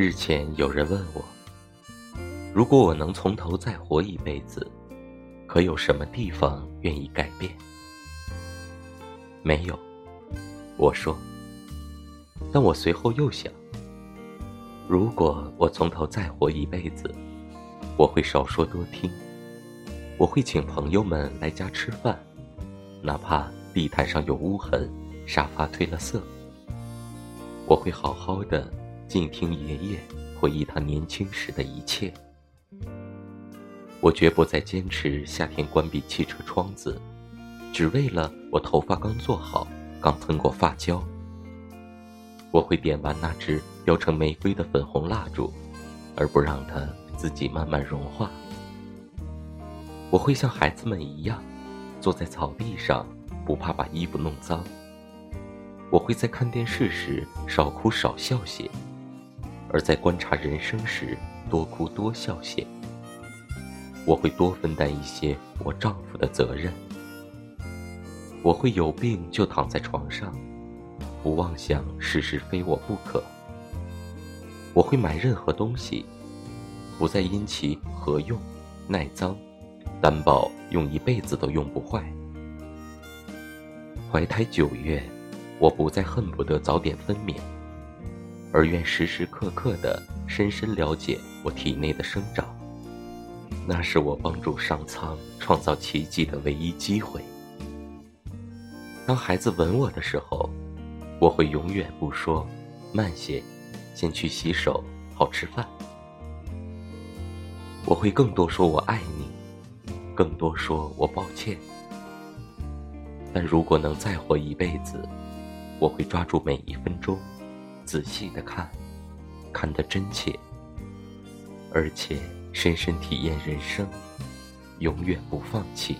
日前有人问我，如果我能从头再活一辈子，可有什么地方愿意改变？没有，我说。但我随后又想，如果我从头再活一辈子，我会少说多听，我会请朋友们来家吃饭，哪怕地毯上有污痕，沙发褪了色，我会好好的。静听爷爷回忆他年轻时的一切。我绝不再坚持夏天关闭汽车窗子，只为了我头发刚做好，刚喷过发胶。我会点完那支雕成玫瑰的粉红蜡烛，而不让它自己慢慢融化。我会像孩子们一样，坐在草地上，不怕把衣服弄脏。我会在看电视时少哭少笑些。而在观察人生时，多哭多笑些。我会多分担一些我丈夫的责任。我会有病就躺在床上，不妄想事事非我不可。我会买任何东西，不再因其何用、耐脏，担保用一辈子都用不坏。怀胎九月，我不再恨不得早点分娩。而愿时时刻刻的深深了解我体内的生长，那是我帮助上苍创造奇迹的唯一机会。当孩子吻我的时候，我会永远不说“慢些，先去洗手，好吃饭”。我会更多说“我爱你”，更多说我抱歉。但如果能再活一辈子，我会抓住每一分钟。仔细的看，看得真切，而且深深体验人生，永远不放弃。